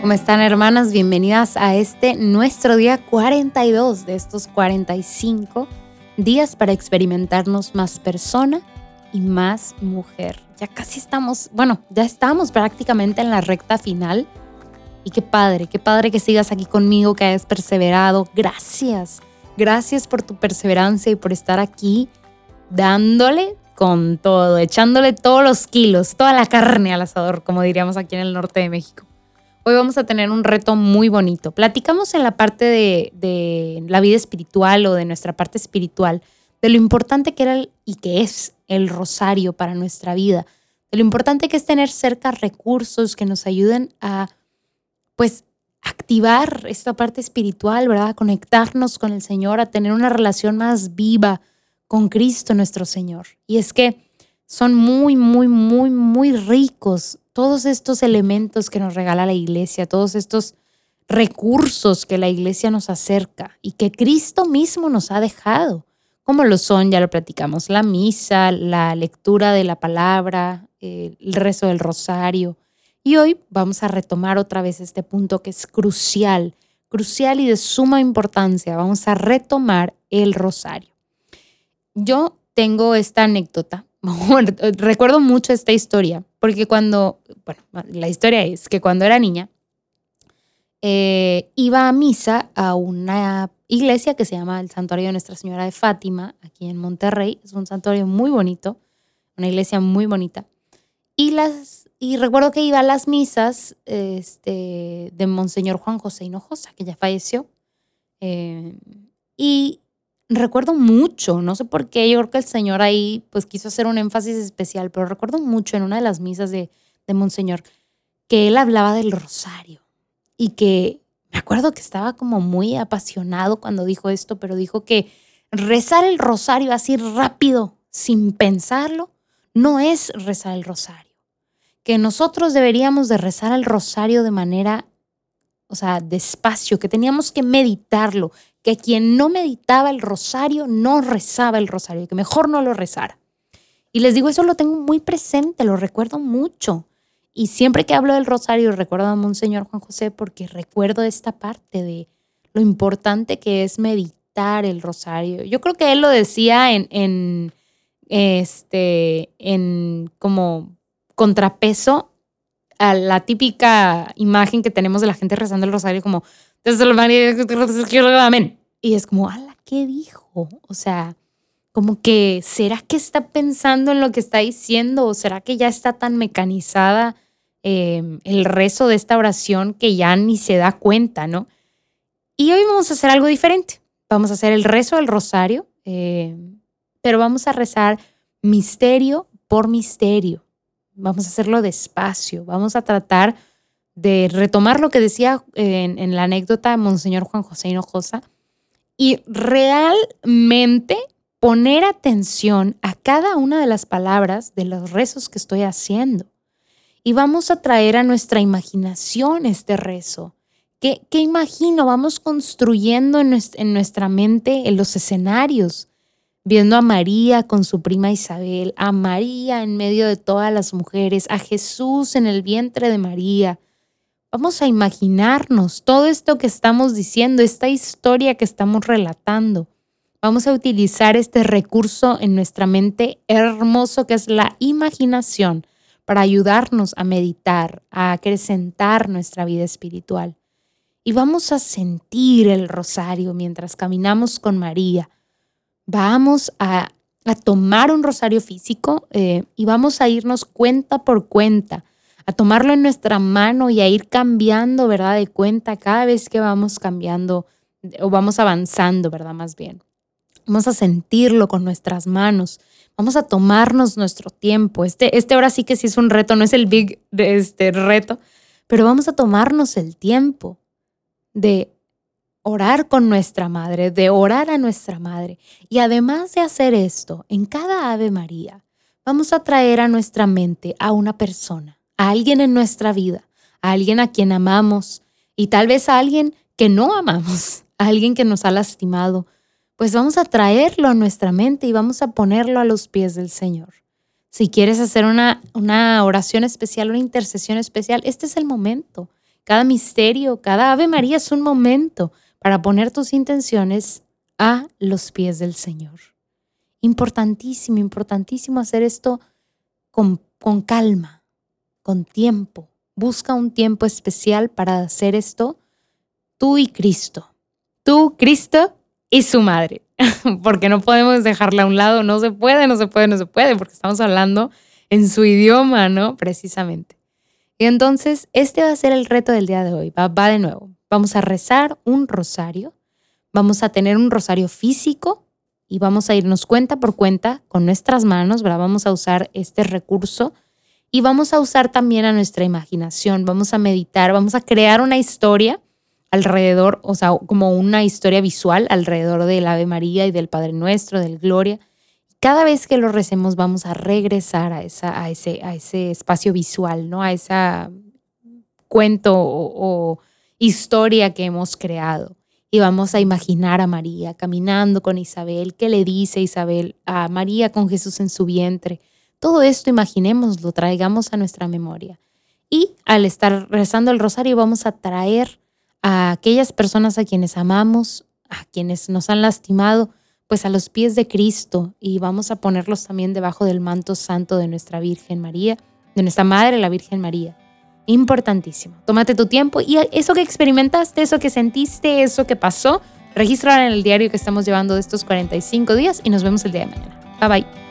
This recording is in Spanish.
¿Cómo están hermanas? Bienvenidas a este nuestro día 42 de estos 45 días para experimentarnos más persona y más mujer. Ya casi estamos, bueno, ya estamos prácticamente en la recta final. Y qué padre, qué padre que sigas aquí conmigo, que hayas perseverado. Gracias, gracias por tu perseverancia y por estar aquí dándole con todo, echándole todos los kilos, toda la carne al asador, como diríamos aquí en el norte de México. Hoy vamos a tener un reto muy bonito. Platicamos en la parte de, la vida espiritual o de nuestra parte espiritual, de lo importante que era y que es el rosario para nuestra vida, de lo importante que es tener cerca recursos que nos ayuden a, pues, activar esta parte espiritual, ¿verdad? A conectarnos con el Señor, a tener una relación más viva con Cristo nuestro Señor. Y es que son muy, muy, muy, muy ricos todos estos elementos que nos regala la iglesia, todos estos recursos que la iglesia nos acerca y que Cristo mismo nos ha dejado, como lo son, ya lo platicamos, la misa, la lectura de la palabra, el rezo del rosario. Y hoy vamos a retomar otra vez este punto que es crucial, crucial y de suma importancia. Vamos a retomar el rosario. Yo tengo esta anécdota recuerdo mucho esta historia, porque cuando, bueno, la historia es que cuando era niña, eh, iba a misa a una iglesia que se llama el Santuario de Nuestra Señora de Fátima, aquí en Monterrey. Es un santuario muy bonito, una iglesia muy bonita. Y, las, y recuerdo que iba a las misas este, de Monseñor Juan José Hinojosa, que ya falleció. Eh, y recuerdo mucho, no sé por qué, yo creo que el Señor ahí pues quiso hacer un énfasis especial, pero recuerdo mucho en una de las misas de, de Monseñor que él hablaba del rosario y que me acuerdo que estaba como muy apasionado cuando dijo esto, pero dijo que rezar el rosario así rápido, sin pensarlo, no es rezar el rosario. Que nosotros deberíamos de rezar el rosario de manera, o sea, despacio, que teníamos que meditarlo, que quien no meditaba el rosario no rezaba el rosario, que mejor no lo rezara. Y les digo, eso lo tengo muy presente, lo recuerdo mucho. Y siempre que hablo del rosario recuerdo a Monseñor Juan José porque recuerdo esta parte de lo importante que es meditar el rosario. Yo creo que él lo decía en, en este, en como contrapeso a la típica imagen que tenemos de la gente rezando el rosario como amén. Y es como, ala, ¿qué dijo? O sea, como que, ¿será que está pensando en lo que está diciendo? ¿O será que ya está tan mecanizada em, el rezo de esta oración que ya ni se da cuenta, ¿no? Y hoy vamos a hacer algo diferente. Vamos a hacer el rezo del rosario, em, pero vamos a rezar misterio por misterio. Vamos a hacerlo despacio. Vamos a tratar de retomar lo que decía en, la anécdota de Monseñor Juan José Hinojosa y realmente poner atención a cada una de las palabras de los rezos que estoy haciendo. Y vamos a traer a nuestra imaginación este rezo. ¿Qué, qué imagino? Vamos construyendo en en nuestra mente en los escenarios, viendo a María con su prima Isabel, a María en medio de todas las mujeres, a Jesús en el vientre de María, Vamos a imaginarnos todo esto que estamos diciendo, esta historia que estamos relatando. Vamos a utilizar este recurso en nuestra mente hermoso que es la imaginación para ayudarnos a meditar, a acrecentar nuestra vida espiritual. Y vamos a sentir el rosario mientras caminamos con María. Vamos a, tomar un rosario físico eh, y vamos a irnos cuenta por cuenta a tomarlo en nuestra mano y a ir cambiando, ¿verdad? De cuenta cada vez que vamos cambiando o vamos avanzando, ¿verdad? Más bien. Vamos a sentirlo con nuestras manos. Vamos a tomarnos nuestro tiempo. Este, este ahora sí que sí es un reto, no es el big de este reto, pero vamos a tomarnos el tiempo de orar con nuestra madre, de orar a nuestra madre. Y además de hacer esto, en cada Ave María, vamos a traer a nuestra mente a una persona a alguien en nuestra vida, a alguien a quien amamos y tal vez a alguien que no amamos, a alguien que nos ha lastimado, pues vamos a traerlo a nuestra mente y vamos a ponerlo a los pies del Señor. Si quieres hacer una, una oración especial, una intercesión especial, este es el momento. Cada misterio, cada Ave María es un momento para poner tus intenciones a los pies del Señor. Importantísimo, importantísimo hacer esto con, con calma, con tiempo. Busca un tiempo especial para hacer esto tú y Cristo. Tú, Cristo y su madre. porque no podemos dejarla a un lado. No se puede, no se puede, no se puede, porque estamos hablando en su idioma, ¿no? Precisamente. Y entonces, este va a ser el reto del día de hoy. Va, va de nuevo. Vamos a rezar un rosario. Vamos a tener un rosario físico y vamos a irnos cuenta por cuenta con nuestras manos. Vamos a usar este recurso y vamos a usar también a nuestra imaginación. Vamos a meditar, vamos a crear una historia alrededor, o sea, como una historia visual alrededor del Ave María y del Padre Nuestro, del Gloria. Cada vez que lo recemos vamos a regresar a, esa, a, ese, a ese espacio visual, ¿no? A ese cuento o historia que hemos creado. Y vamos a imaginar a María caminando con Isabel. ¿Qué le dice Isabel a María con Jesús en su vientre? Todo esto imaginémoslo, traigamos a nuestra memoria. Y al estar rezando el rosario vamos a traer a aquellas personas a quienes amamos, a quienes nos han lastimado, pues a los pies de Cristo y vamos a ponerlos también debajo del manto santo de nuestra Virgen María, de nuestra Madre la Virgen María. Importantísimo. Tómate tu tiempo y eso que experimentaste, eso que sentiste, eso que pasó, regístralo en el diario que estamos llevando de estos 45 días y nos vemos el día de mañana. Bye bye.